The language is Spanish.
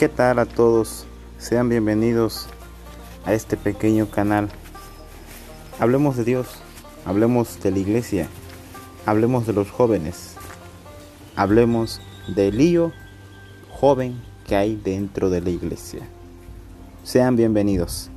¿Qué tal a todos? Sean bienvenidos a este pequeño canal. Hablemos de Dios, hablemos de la iglesia, hablemos de los jóvenes, hablemos del lío joven que hay dentro de la iglesia. Sean bienvenidos.